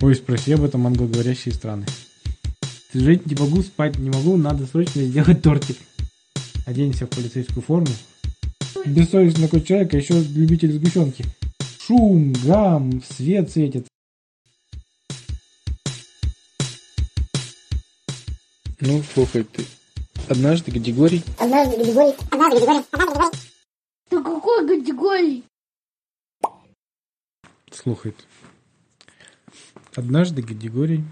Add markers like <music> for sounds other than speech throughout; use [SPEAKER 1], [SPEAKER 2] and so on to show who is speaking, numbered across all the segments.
[SPEAKER 1] Ой, спроси об этом англоговорящие страны. Жить не могу, спать не могу, надо срочно сделать тортик. Оденься в полицейскую форму. Бессовестный такой человек, а еще любитель сгущенки. Шум, гам, свет светит. Ну, слухай ты. Однажды Гадигорий...
[SPEAKER 2] Однажды Гадигорий... Однажды Гадигорий... Однажды Гадигорий...
[SPEAKER 3] Ты какой категории?
[SPEAKER 1] Слухай ты. Однажды Гадигорий...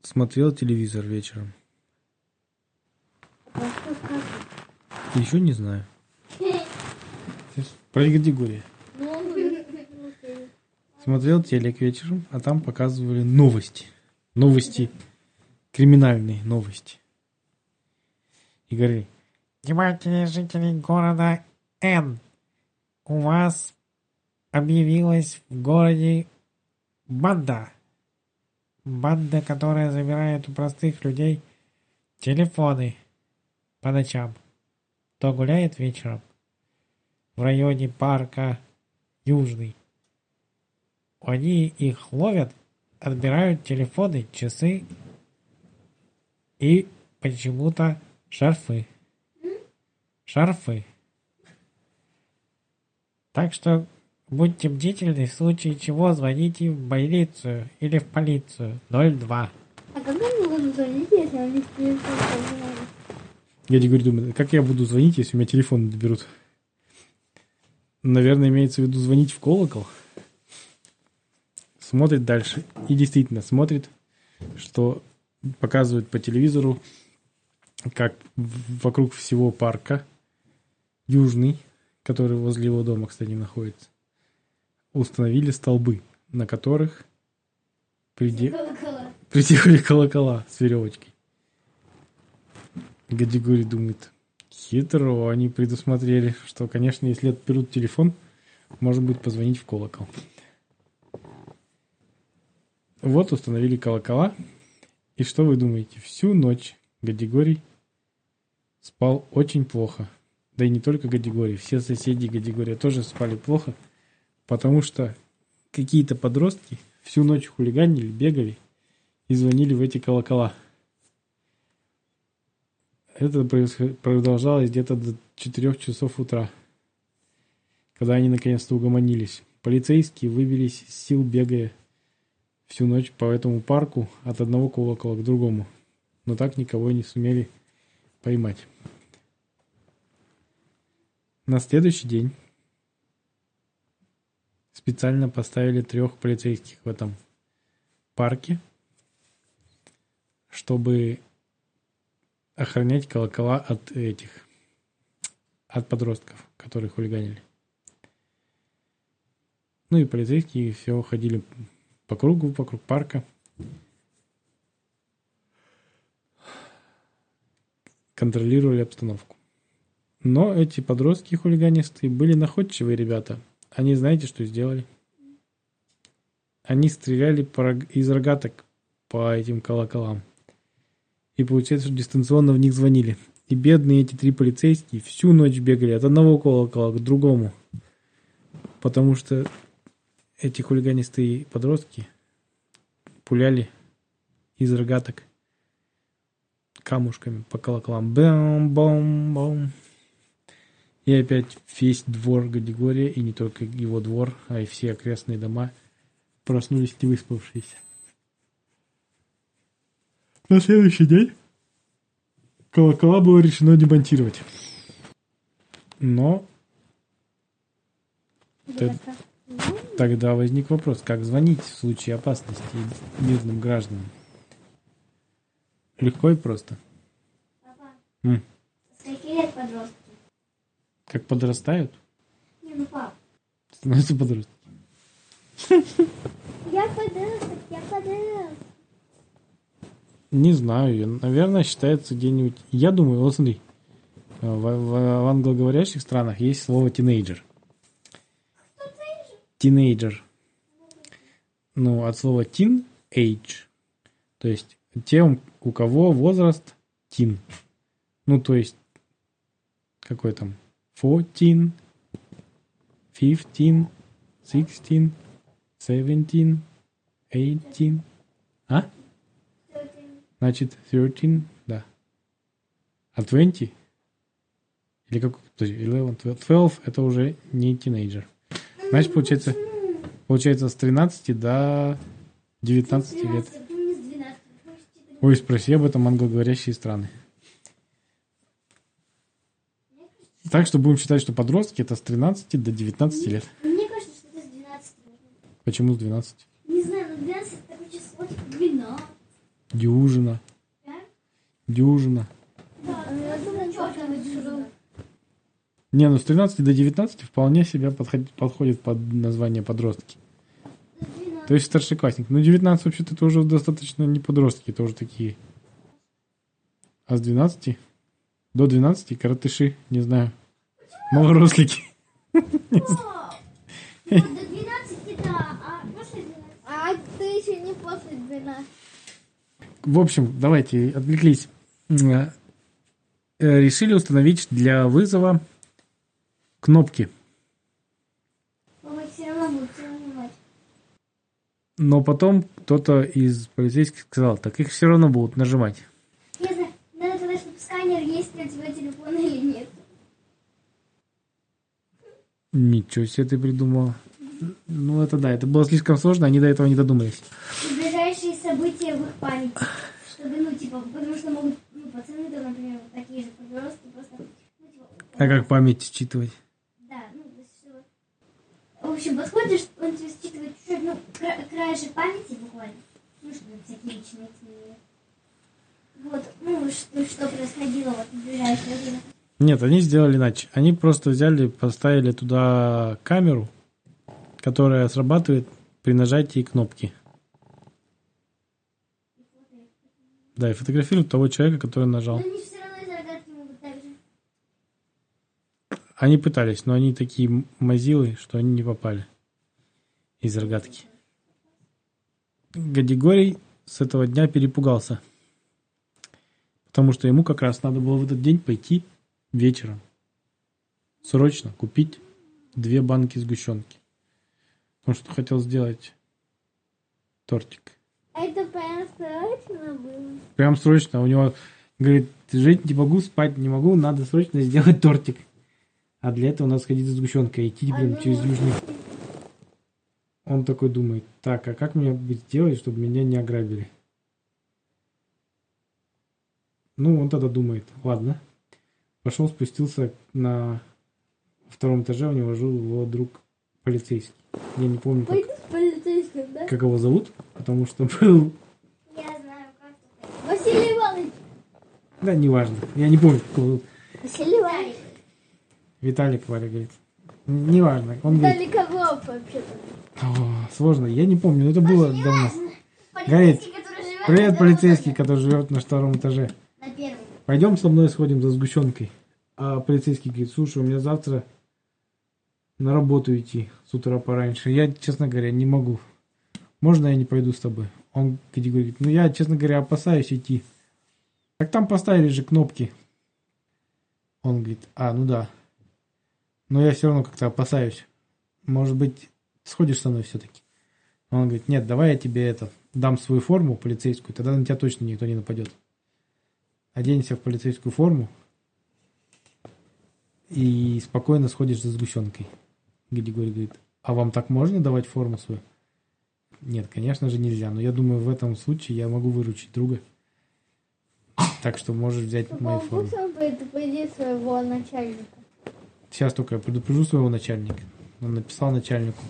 [SPEAKER 1] Смотрел телевизор вечером. Еще не знаю. Про Гадигория. Смотрел телек вечером, а там показывали новости. Новости, криминальные новости. И говорили,
[SPEAKER 4] Внимательные жители города Н. У вас объявилась в городе банда. Банда, которая забирает у простых людей телефоны по ночам. Кто гуляет вечером в районе парка Южный. Они их ловят, отбирают телефоны, часы и почему-то шарфы. Шарфы. Так что будьте бдительны, в случае чего звоните в больницу или в полицию 02.
[SPEAKER 3] А как они будут звонить, если они с телефоном?
[SPEAKER 1] Гадигорий думает, как я буду звонить, если у меня телефон доберут? Наверное, имеется в виду звонить в колокол. Смотрит дальше. И действительно смотрит, что показывают по телевизору, как вокруг всего парка, южный, который возле его дома, кстати, находится, установили столбы, на которых приде... приделали колокола с веревочкой. Гадигорий думает, хитро они предусмотрели, что, конечно, если отберут телефон, можно будет позвонить в колокол. Вот установили колокола, и что вы думаете? Всю ночь Гадигорий спал очень плохо. Да и не только Гадигорий, все соседи Гадигория тоже спали плохо, потому что какие-то подростки всю ночь хулиганили, бегали и звонили в эти колокола. Это продолжалось где-то до 4 часов утра, когда они наконец-то угомонились. Полицейские выбились из сил, бегая всю ночь по этому парку от одного колокола к другому, но так никого и не сумели поймать. На следующий день специально поставили трех полицейских в этом парке, чтобы охранять колокола от этих, от подростков, которые хулиганили. Ну и полицейские все ходили по кругу, вокруг парка. Контролировали обстановку. Но эти подростки хулиганистые были находчивые ребята. Они знаете, что сделали? Они стреляли из рогаток по этим колоколам. И получается, что дистанционно в них звонили. И бедные эти три полицейские всю ночь бегали от одного колокола к другому. Потому что эти хулиганистые подростки пуляли из рогаток камушками по колоколам. Бам-бам-бам. И опять весь двор Гадигория, и не только его двор, а и все окрестные дома проснулись не выспавшиеся. На следующий день колокола было решено демонтировать. Но тогда возник вопрос, как звонить в случае опасности мирным гражданам? Легко и просто. М,
[SPEAKER 3] Скольки лет подростки?
[SPEAKER 1] Как подрастают,
[SPEAKER 3] Не, ну пап.
[SPEAKER 1] становятся подростками.
[SPEAKER 3] Я подросток, я подросток.
[SPEAKER 1] Не знаю, я- наверное, считается где-нибудь... Я думаю, вот смотри, в, в- в англоговорящих странах есть слово тинейджер. Тинейджер. Ну, от слова тин age. То есть тем, у кого возраст тин. Ну, то есть какой там? 14, 15, 16, 17, 18. А? Значит, 13, да. А 20? Или как? Подожди, 11, 12, 12 это уже не тинейджер. Значит, получается, получается с 13 до 19 лет. Ой, спроси об этом англоговорящие страны. Так что будем считать, что подростки это с 13 до 19 лет.
[SPEAKER 3] Мне кажется, что это с 12.
[SPEAKER 1] Почему с 12?
[SPEAKER 3] Не знаю, но 12 это такое число, типа 12.
[SPEAKER 1] Дюжина.
[SPEAKER 3] Да?
[SPEAKER 1] Дюжина.
[SPEAKER 3] Да, ну я думаю, чёртова дюжина.
[SPEAKER 1] Не, ну с 13 до 19 вполне себя подходит, подходит под название подростки. То есть старшеклассник. Ну 19 вообще-то это уже достаточно не подростки, это уже такие. А с 12 до 12 коротыши, не знаю.
[SPEAKER 3] О, вот до 12 да, а после 12?
[SPEAKER 5] А ты еще не после 12.
[SPEAKER 1] В общем, давайте отвлеклись. Э, э, Решили установить для вызова кнопки.
[SPEAKER 3] Равно
[SPEAKER 1] Но потом кто-то из полицейских сказал, так их все равно будут нажимать.
[SPEAKER 3] Знаю, надо чтобы сканер есть на тебя телефона или нет.
[SPEAKER 1] Ничего себе ты придумала. Ну, это да, это было слишком сложно, они до этого не додумались.
[SPEAKER 3] ближайшие события в их памяти. Чтобы, ну, типа, потому что могут, ну, пацаны, да, например, вот такие же подростки, просто, ну, типа,
[SPEAKER 1] А как память считывать?
[SPEAKER 3] да, ну, то есть, что- в общем, подходишь, он тебе считывает чуть-чуть, ну, кра- краешек памяти буквально, ну, чтобы всякие личные вот, ну, что, что происходило вот в ближайшее время.
[SPEAKER 1] Нет, они сделали иначе. Они просто взяли, поставили туда камеру, которая срабатывает при нажатии кнопки. Да, и фотографируют того человека, который нажал.
[SPEAKER 3] Но они все равно из рогатки могут так же.
[SPEAKER 1] Они пытались, но они такие мазилы, что они не попали из рогатки. Гадигорий с этого дня перепугался. Потому что ему как раз надо было в этот день пойти вечером. Срочно купить две банки сгущенки. Он что хотел сделать тортик.
[SPEAKER 5] Это прям срочно было.
[SPEAKER 1] Прям срочно. У него говорит, жить не могу, спать не могу, надо срочно сделать тортик. А для этого надо сходить за сгущенкой, идти
[SPEAKER 5] А
[SPEAKER 1] блин,
[SPEAKER 5] ну,
[SPEAKER 1] через Южный. Он такой думает, так, а как мне сделать, чтобы меня не ограбили? Ну, он тогда думает, ладно. Пошел, спустился на втором этаже, у него жил его друг полицейский. Я не помню, как,
[SPEAKER 5] полицейским, да?
[SPEAKER 1] как его зовут, потому что был...
[SPEAKER 3] Я знаю, как это.
[SPEAKER 5] Василий Иванович.
[SPEAKER 1] Да, неважно. Я не помню, как его зовут.
[SPEAKER 5] Василий Иванович.
[SPEAKER 1] Виталик, Валя говорит. Неважно. Он говорит,
[SPEAKER 5] Дали Ковров вообще-то.
[SPEAKER 1] «О, сложно, я не помню, но это было давно.
[SPEAKER 3] Полицейский, который живет
[SPEAKER 1] Привет, полицейский, который живет на втором этаже.
[SPEAKER 3] этаже. На первом.
[SPEAKER 1] Пойдем со мной сходим за сгущенкой. А полицейский говорит, слушай, у меня завтра на работу идти с утра пораньше. Я, честно говоря, не могу. Можно я не пойду с тобой? Он говорит, ну я, честно говоря, опасаюсь идти. Так там поставили же кнопки. Он говорит, а, ну да. Но я все равно как-то опасаюсь. Может быть, сходишь со мной все-таки? Он говорит, нет, давай я тебе это, дам свою форму полицейскую, тогда на тебя точно никто не нападет. Оденься в полицейскую форму и спокойно сходишь за сгущенкой. Григорий говорит, а вам так можно давать форму свою? Нет, конечно же нельзя, но я думаю, в этом случае я могу выручить друга. Так что можешь взять мою
[SPEAKER 5] Папа,
[SPEAKER 1] форму.
[SPEAKER 5] предупредит своего начальника.
[SPEAKER 1] Сейчас только я предупрежу своего начальника. Он написал начальнику.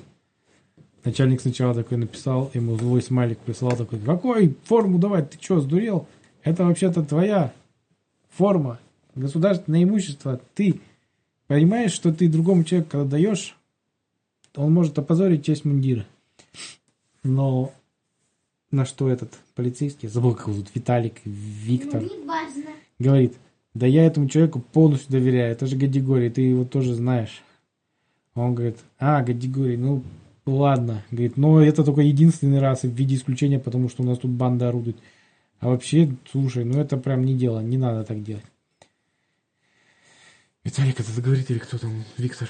[SPEAKER 1] Начальник сначала такой написал, ему злой смайлик прислал такой, какой форму давать, ты что, сдурел? Это вообще-то твоя форма, государственное имущество. Ты понимаешь, что ты другому человеку, когда даешь, он может опозорить честь мундира. Но на что этот полицейский, забыл, как зовут, Виталик, Виктор,
[SPEAKER 3] Ну,
[SPEAKER 1] говорит, да я этому человеку полностью доверяю, это же Гадигорий, ты его тоже знаешь. Он говорит, а, Гадигорий, ну ладно, говорит, но это только единственный раз в виде исключения, потому что у нас тут банда орудует. А вообще, слушай, ну это прям не дело, не надо так делать. Виталик это говорит или кто там, Виктор?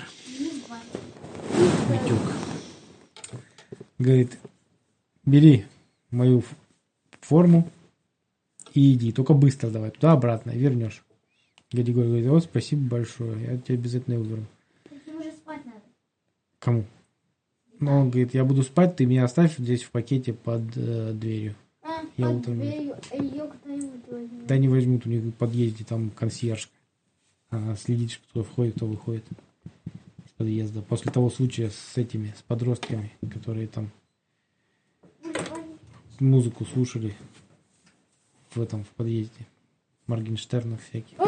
[SPEAKER 1] Витек. Говорит, бери мою форму и иди. Только быстро давай, туда-обратно, вернешь. Григорий говорит, вот спасибо большое, я тебе обязательно
[SPEAKER 3] надо.
[SPEAKER 1] Кому? Ну, он говорит, я буду спать, ты меня оставь здесь в пакете под э, дверью.
[SPEAKER 5] А,
[SPEAKER 1] Я утром-
[SPEAKER 5] дверью. Ее.
[SPEAKER 1] Да не возьмут, у них в подъезде там консьержка. Она следит, кто входит, кто выходит из подъезда. После того случая с этими, с подростками, которые там музыку слушали в этом, в подъезде. Моргенштернов всяких.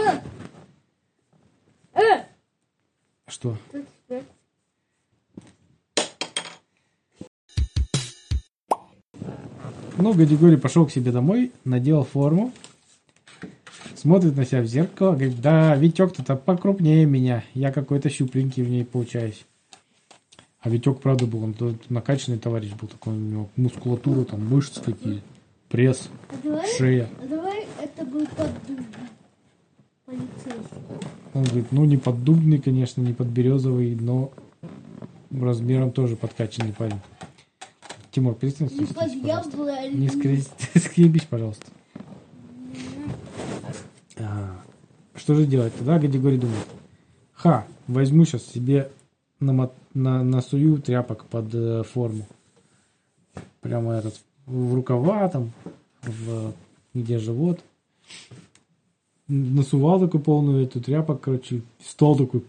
[SPEAKER 5] Э!
[SPEAKER 1] Что?
[SPEAKER 5] Тут
[SPEAKER 1] Ну, Гадигорий пошел к себе домой, надел форму, смотрит на себя в зеркало, говорит, да, Витек-то покрупнее меня, я какой-то щупленький в ней получаюсь. А Витек, правда, был, он накачанный товарищ был, такой у него мускулатура, там мышцы такие, пресс,
[SPEAKER 5] А давай,
[SPEAKER 1] шея.
[SPEAKER 5] а давай это был поддубный полицейский.
[SPEAKER 1] Он говорит, ну, не поддубный, конечно, не подберезовый, но размером тоже подкачанный парень. Тимур, перестань
[SPEAKER 5] Не под
[SPEAKER 1] скрестись, пожалуйста. <laughs> Не скрести- скребись, пожалуйста. А, Что же делать? Тогда Гадигорий думает, ха, возьму сейчас себе намо- на, насую тряпок под э, форму. Прямо этот, в рукава там, в, где живот. Насувал такую полную эту тряпок, короче, стал такой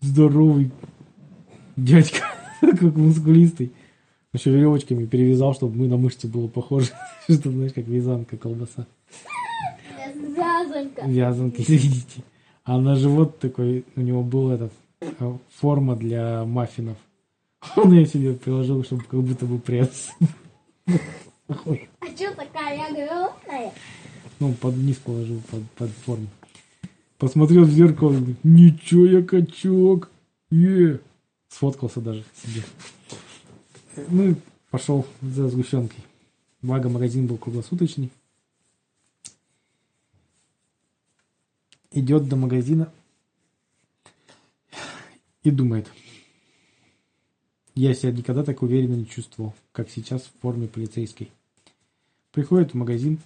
[SPEAKER 1] здоровый дядька, <laughs> как мускулистый. Еще веревочками перевязал, чтобы мы на мышцы было похоже. <laughs> Что, знаешь, как вязанка колбаса.
[SPEAKER 5] Вязанка.
[SPEAKER 1] Вязанка, извините. А на живот такой, у него был этот, э, форма для маффинов. <laughs> Он ее себе приложил, чтобы как будто бы пресс. <laughs>
[SPEAKER 5] А что такая огромная?
[SPEAKER 1] Ну, под низ положил, под, под форму. Посмотрел в зеркало, ничего я качок. Е. Сфоткался даже себе. Ну, и пошел за сгущенкой. Благо, магазин был круглосуточный. Идет до магазина и думает. Я себя никогда так уверенно не чувствовал, как сейчас в форме полицейской. Приходит в магазин,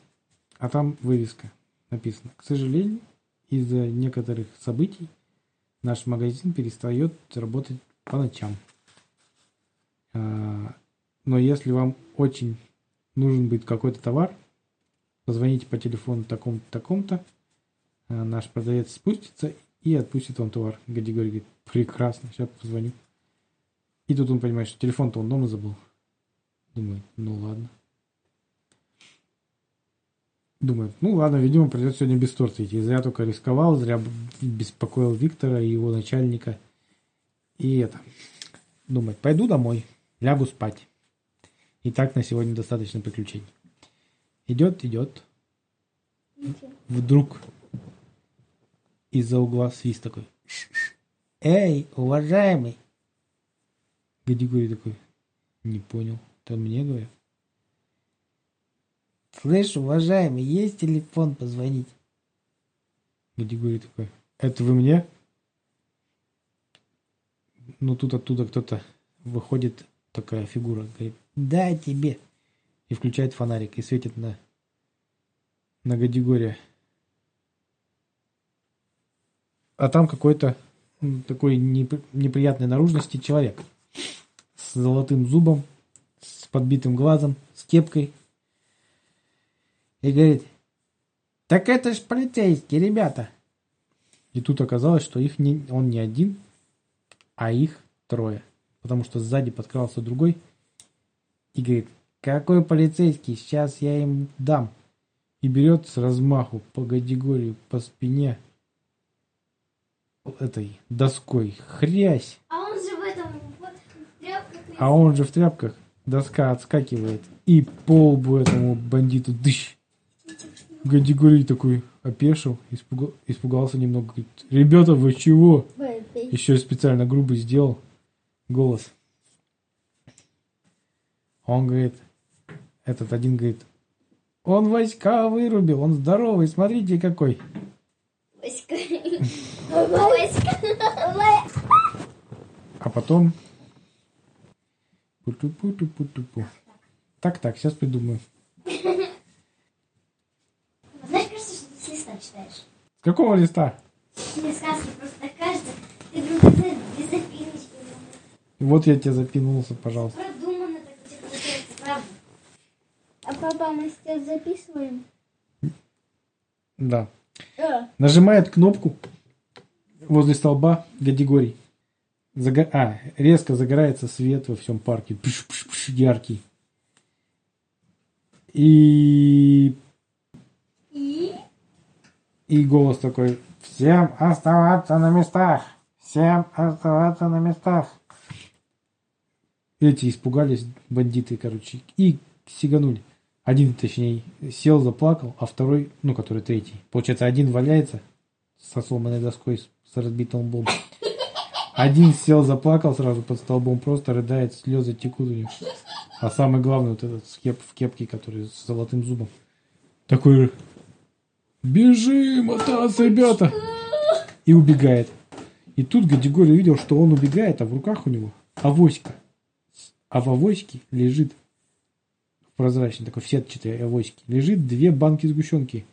[SPEAKER 1] а там вывеска написано. К сожалению, из-за некоторых событий наш магазин перестает работать по ночам. А, Но если вам очень нужен будет какой-то товар, позвоните по телефону таком-то, таком-то, а, наш продавец спустится и отпустит вам товар. Гадигорий говорит, прекрасно, сейчас позвоню. И тут он понимает, что телефон-то он дома забыл. Думает, ну ладно. Думает, ну ладно, видимо, придется сегодня без торта идти. Зря только рисковал, зря беспокоил Виктора и его начальника. И это. Думает, пойду домой, лягу спать. И так на сегодня достаточно приключений. Идет, идет. Вдруг из-за угла свист такой. Эй, уважаемый! Гадигорий такой, не понял. Это мне говорят? Слышь, уважаемый, есть телефон позвонить? Гадигорий такой, это вы мне? Ну, тут оттуда кто-то выходит, такая фигура, говорит, да, тебе. И включает фонарик и светит на, на Гадигория. А там какой-то такой непри- неприятной наружности человек с золотым зубом, с подбитым глазом, с кепкой. И говорит, так это ж полицейские ребята. И тут оказалось, что их не, он не один, а их трое. Потому что сзади подкрался другой и говорит, какой полицейский, сейчас я им дам. И берет с размаху по Гадигорию по спине этой доской. Хрясь!
[SPEAKER 3] А он же в этом вот в тряпках.
[SPEAKER 1] А он же в тряпках. Доска отскакивает. И по лбу этому бандиту дыщ. Гадигорий такой опешил, испуга- испугался немного. Говорит, ребята, вы чего? Еще специально грубый сделал голос. Он говорит, этот один говорит, он войска вырубил, он здоровый, смотрите какой.
[SPEAKER 3] Васька. Васька.
[SPEAKER 1] А потом Пу-ту-пу-ту-пу-ту-пу. Так, так, сейчас придумаю.
[SPEAKER 3] Знаешь, кажется, что ты с листа читаешь.
[SPEAKER 1] С какого листа?
[SPEAKER 3] Мне сказки просто так кажется. Ты прям без, без запиночки.
[SPEAKER 1] Вот я тебе запинулся, пожалуйста.
[SPEAKER 3] Продуманно так.
[SPEAKER 5] А папа, мы сейчас записываем?
[SPEAKER 1] Да.
[SPEAKER 5] Да.
[SPEAKER 1] Нажимает кнопку возле столба категорий. Зага- А, резко загорается свет во всем парке. Пш-пш-пш, яркий. И... И голос такой. Всем оставаться на местах. Всем оставаться на местах. Эти испугались, бандиты, короче, и сиганули. Один, точнее, сел, заплакал, а второй, ну, который третий. Получается, один валяется со сломанной доской, с, разбитым лбом. Один сел, заплакал сразу под столбом, просто рыдает, слезы текут у него. А самый главный, вот этот с кеп- в кепке, который с золотым зубом. Такой, бежим, мотаться, ребята! И убегает. И тут Гадигорий увидел, что он убегает, а в руках у него авоська. А в авоське лежит прозрачный, такой в сетчатой авоське, лежит две банки сгущенки.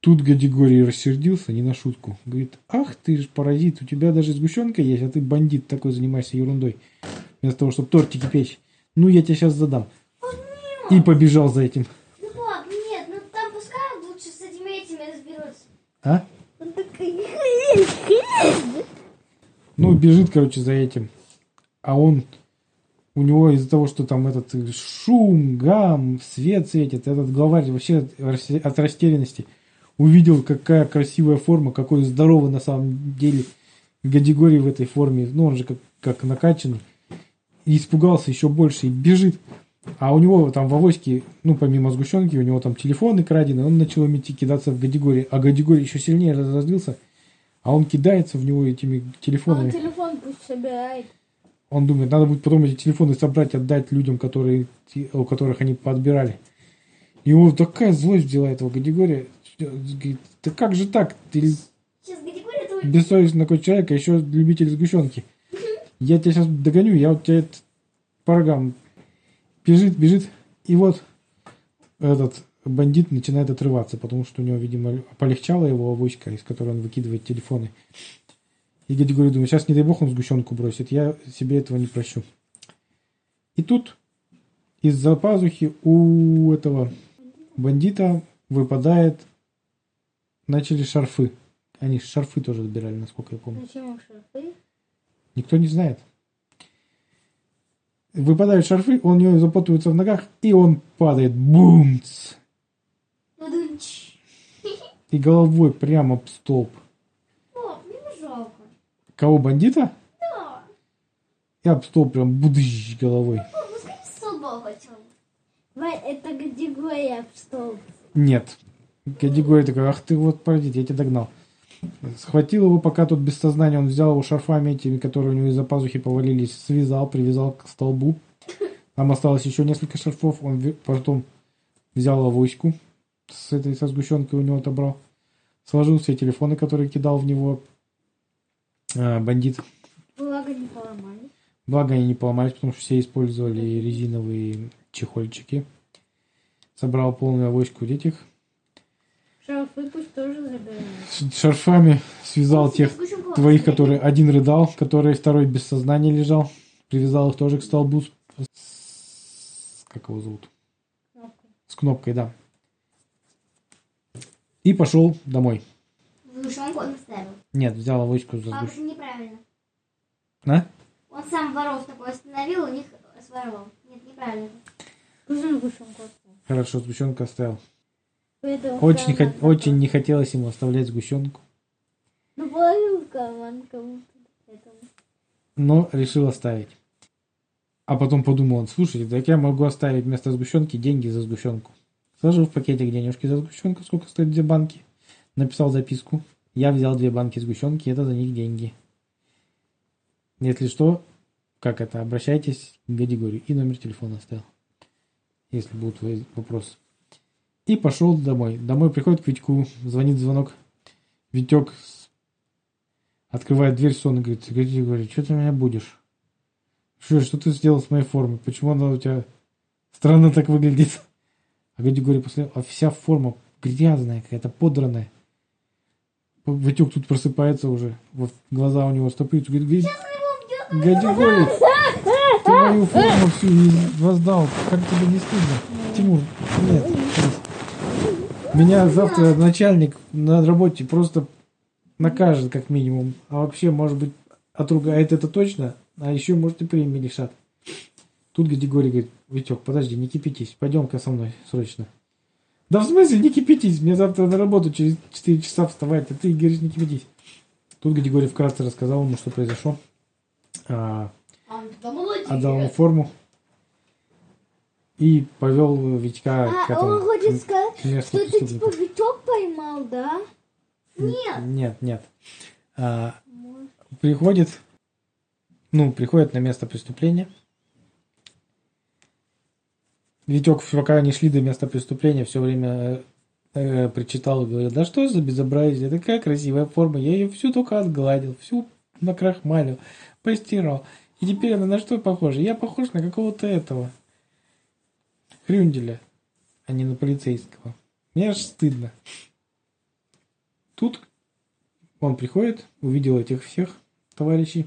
[SPEAKER 1] Тут Гадигорий рассердился не на шутку. Говорит, ах ты ж паразит, у тебя даже сгущенка есть, а ты бандит такой занимаешься ерундой. Вместо того, чтобы тортики печь. Ну, я тебе сейчас задам. И побежал за этим.
[SPEAKER 3] Ну, пап, нет, ну там пускай лучше с этими этими разберутся.
[SPEAKER 1] А? Ну, бежит, короче, за этим. А он, у него из-за того, что там этот шум, гам, свет светит, этот главарь вообще от растерянности увидел, какая красивая форма, какой здоровый на самом деле Гадигорий в этой форме. Ну, он же как, как накачанный. И испугался еще больше и бежит. А у него там в авоське, ну, помимо сгущенки, у него там телефоны крадены, он начал им идти кидаться в Гадигорий. А Гадигорий еще сильнее разозлился, а он кидается в него этими
[SPEAKER 5] Он
[SPEAKER 1] телефонами.
[SPEAKER 5] телефон пусть собирает.
[SPEAKER 1] Он думает, надо будет потом эти телефоны собрать, отдать людям, которые, у которых они подбирали. И его такая злость взяла этого категория. Говорит, да как же так? Ты бессовестный такой человек, а еще любитель сгущенки. Я тебя сейчас догоню, я вот тебя это по рогам. Бежит, бежит. И вот этот бандит начинает отрываться, потому что у него, видимо, полегчала его авоська, из которой он выкидывает телефоны. И Гадигорий думает, сейчас, не дай бог, он сгущенку бросит. Я себе этого не прощу. И тут из-за пазухи у этого бандита выпадает... Начали шарфы. Они шарфы тоже отбирали, насколько я помню.
[SPEAKER 5] Зачем шарфы?
[SPEAKER 1] Никто не знает. Выпадают шарфы, он у него запутывается в ногах, и он падает. Бумц! И головой прямо об столб.
[SPEAKER 3] О, мне не жалко.
[SPEAKER 1] Кого, бандита?
[SPEAKER 3] Да.
[SPEAKER 1] И об столб прям будыщ головой.
[SPEAKER 3] Хотел.
[SPEAKER 5] Вань, это категория в столб.
[SPEAKER 1] Нет. Категория такой, ах ты вот, подождите, я тебя догнал. Схватил его, пока тут без сознания, он взял его шарфами этими, которые у него из-за пазухи повалились, связал, привязал к столбу. Там осталось еще несколько шарфов, он потом взял авоську с этой со сгущенкой у него отобрал, сложил все телефоны, которые кидал в него бандит.
[SPEAKER 5] Благо не поломали.
[SPEAKER 1] Благо они не поломались, потому что все использовали резиновые чехольчики. Собрал полную авоську этих.
[SPEAKER 5] Шарфы пусть тоже забирают.
[SPEAKER 1] Шарфами связал тех
[SPEAKER 3] Сгущенку
[SPEAKER 1] твоих, которые один рыдал, который второй без сознания лежал. Привязал их тоже к столбу. С... Как его зовут?
[SPEAKER 5] Кнопкой.
[SPEAKER 1] С кнопкой, да. И пошел домой.
[SPEAKER 3] Сгущенку он оставил.
[SPEAKER 1] Нет, взял авоську за
[SPEAKER 3] Папа,
[SPEAKER 1] сгущ-
[SPEAKER 3] это неправильно.
[SPEAKER 1] А?
[SPEAKER 3] Он сам воров такой остановил, у них своровал. Нет, неправильно.
[SPEAKER 5] Нужно сгущенку оставить.
[SPEAKER 1] Хорошо, сгущенку оставил.
[SPEAKER 5] Поэтому
[SPEAKER 1] Очень, хот- очень не хотелось ему оставлять сгущенку.
[SPEAKER 5] Ну, положил карман кому-то.
[SPEAKER 1] Но решил оставить. А потом подумал он, слушайте, так я могу оставить вместо сгущенки деньги за сгущенку. Сложил в пакетик денежки за сгущенку, сколько стоит две банки. Написал записку. Я взял две банки сгущенки, это за них деньги. Если что, как это, обращайтесь к Гадигорию. И номер телефона оставил. Если будут вопросы. И пошел домой. Домой приходит к Витьку, звонит звонок. Витек открывает дверь сонно, говорит, Гадигорий, что ты меня будешь? Что, что ты сделал с моей формой? Почему она у тебя странно так выглядит? А Гади говорит, после, а вся форма грязная какая-то, подранная. Витек тут просыпается уже, вот глаза у него стопаются, говорит, говорит, ты мою форму всю не воздал, как тебе не стыдно? Тимур, нет, меня завтра начальник на работе просто накажет как минимум, а вообще, может быть, отругает это точно, а еще, может, и премии лишат. Тут Гадигорий говорит, Витек, подожди, не кипятись, пойдем-ка со мной срочно. Да в смысле, не кипятись, мне завтра на работу через 4 часа вставать, а ты говоришь, не кипятись. Тут Гадигорий вкратце рассказал ему, что произошло. А,
[SPEAKER 3] А
[SPEAKER 1] отдал ему форму и повел Витька к
[SPEAKER 5] А, он
[SPEAKER 1] этому
[SPEAKER 5] хочет сказать, что это типа. Витек поймал, да?
[SPEAKER 3] Нет.
[SPEAKER 1] Нет, нет. А, приходит, ну, приходит на место преступления. Витек, пока они шли до места преступления, все время э, причитал и говорил, да что за безобразие, такая красивая форма, я ее всю только отгладил, всю накрахмалил, постирал. И теперь она на что похожа? Я похож на какого-то этого Хрюнделя, а не на полицейского. Мне аж стыдно. Тут он приходит, увидел этих всех товарищей,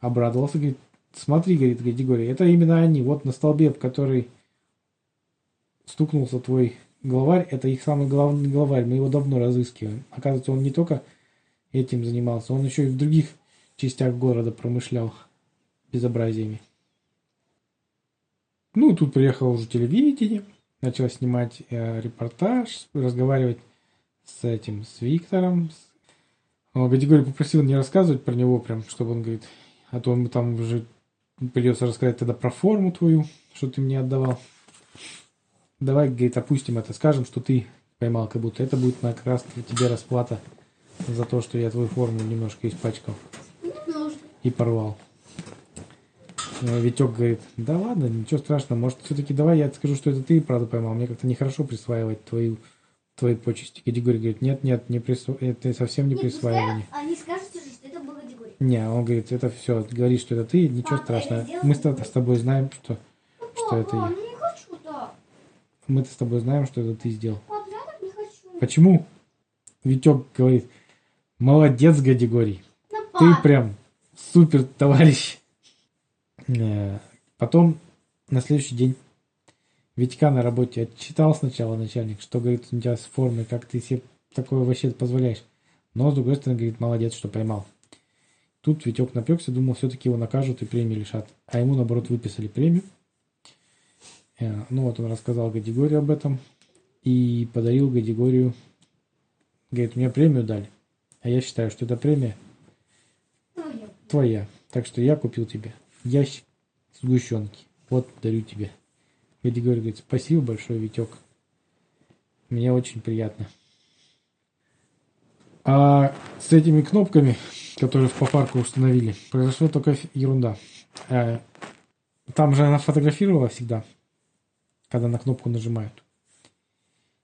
[SPEAKER 1] обрадовался, говорит, смотри, говорит Григорий, это именно они, вот на столбе, в который стукнулся твой главарь, это их самый главный главарь, мы его давно разыскиваем. Оказывается, он не только этим занимался, он еще и в других частях города промышлял безобразиями. Ну, тут приехало уже телевидение, начал снимать э, репортаж, разговаривать с этим, с Виктором. С... Гадигорий попросил не рассказывать про него прям, чтобы он говорит, а то ему там уже придется рассказать тогда про форму твою, что ты мне отдавал. Давай, говорит, опустим это, скажем, что ты поймал, как будто это будет на как раз для тебе расплата за то, что я твою форму немножко испачкал и порвал. Э, Витек говорит, да ладно, ничего страшного, может, все-таки давай я скажу, что это ты, правда, поймал, мне как-то нехорошо присваивать твою, твои почести. Гадигорий говорит, нет, нет, не присва... это совсем не
[SPEAKER 3] Нет,
[SPEAKER 1] присваивание.
[SPEAKER 3] пускай они скажут, уже, что это был Гадигорий.
[SPEAKER 1] Не, он говорит, это все, говорит, что это ты, ничего
[SPEAKER 3] Папа,
[SPEAKER 1] страшного. Мы с, тобой знаем, что, что это я.
[SPEAKER 3] ну не хочу так.
[SPEAKER 1] Мы с тобой знаем, что это ты сделал.
[SPEAKER 3] Пап, я так не хочу.
[SPEAKER 1] Почему? Витек говорит, молодец, Гадигорий.
[SPEAKER 3] Ну,
[SPEAKER 1] Ты
[SPEAKER 3] пап,
[SPEAKER 1] прям супер товарищ. Э, Потом на следующий день Витька на работе отчитал сначала начальник, что, говорит, у тебя с формой, как ты себе такое вообще позволяешь. Но, с другой стороны, говорит, молодец, что поймал. Тут Витек напекся, думал, все-таки его накажут и премию лишат. А ему, наоборот, выписали премию. Э, Ну вот он рассказал Гадигорию об этом и подарил Гадигорию, говорит, мне премию дали. А я считаю, что эта премия твоя. Так что я купил тебе ящик сгущенки. Вот, дарю тебе. Гадигорий говорит, спасибо большое, Витек. Мне очень приятно. А с этими кнопками, которые по парку установили, произошла только ерунда. Э, Там же она фотографировала всегда, когда на кнопку нажимают.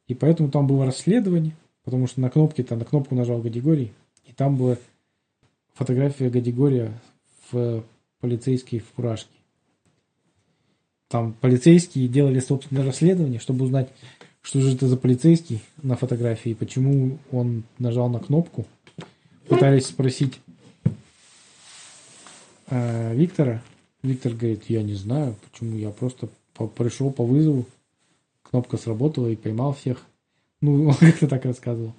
[SPEAKER 1] И поэтому там было расследование, потому что на кнопке-то на кнопку нажал Гадигорий, и там была фотография Гадигория в полицейской фуражке. Там полицейские делали собственное расследование, чтобы узнать, что же это за полицейский на фотографии, почему он нажал на кнопку. Пытались спросить э, Виктора. Виктор говорит, я не знаю, почему, я просто по- пришел по вызову, кнопка сработала и поймал всех. Ну, <laughs> он как-то так рассказывал.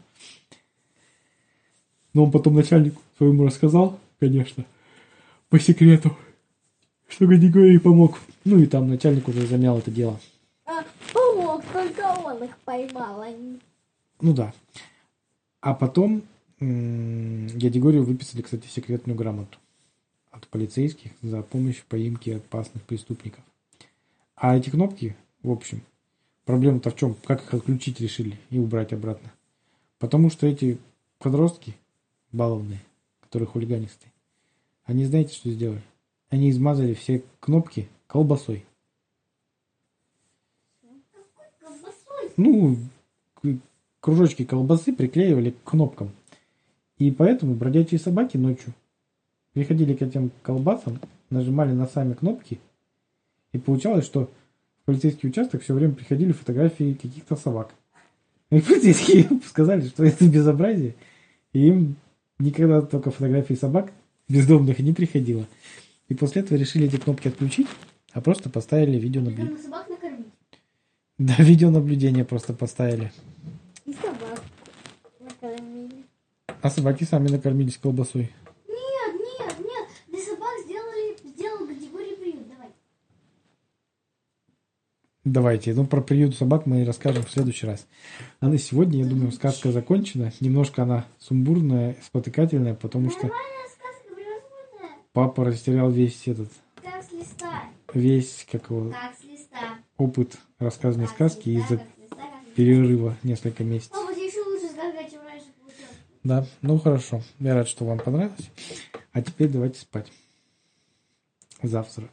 [SPEAKER 1] Но он потом начальнику своему рассказал, конечно, по секрету, что Гадигорий помог. Ну и там начальник уже замял это дело.
[SPEAKER 5] А, помог, только он их поймал, а не...
[SPEAKER 1] Ну да. А потом м, Гадигорию выписали, кстати, секретную грамоту от полицейских за помощь в поимке опасных преступников. А эти кнопки, в общем, проблема-то в чем? Как их отключить решили и убрать обратно? Потому что эти подростки баловные, которые хулиганистые, они знаете, что сделали? Они измазали все кнопки колбасой. Ну, кружочки колбасы приклеивали к кнопкам. И поэтому бродячие собаки ночью приходили к этим колбасам, нажимали на сами кнопки, и получалось, что в полицейский участок все время приходили фотографии каких-то собак. И полицейские сказали, что это безобразие, и им никогда только фотографии собак бездомных не приходило. И после этого решили эти кнопки отключить, а просто поставили видеонаблюдение. Да, видеонаблюдение просто поставили.
[SPEAKER 5] И собак накормили.
[SPEAKER 1] А собаки сами накормились колбасой.
[SPEAKER 3] Нет, нет, нет. Для собак сделали, сделал категорию приют. Давай.
[SPEAKER 1] Давайте, ну про приют собак мы расскажем в следующий раз. А на сегодня, я думаю, сказка закончена. Немножко она сумбурная, спотыкательная, потому что папа растерял весь этот, весь как его, опыт рассказанной сказки из-за перерыва несколько месяцев. Да, ну хорошо. Я рад, что вам понравилось. А теперь давайте спать. Завтра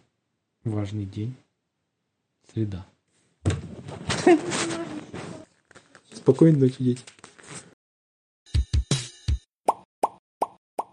[SPEAKER 1] важный день. Среда. Спокойной ночи, дети.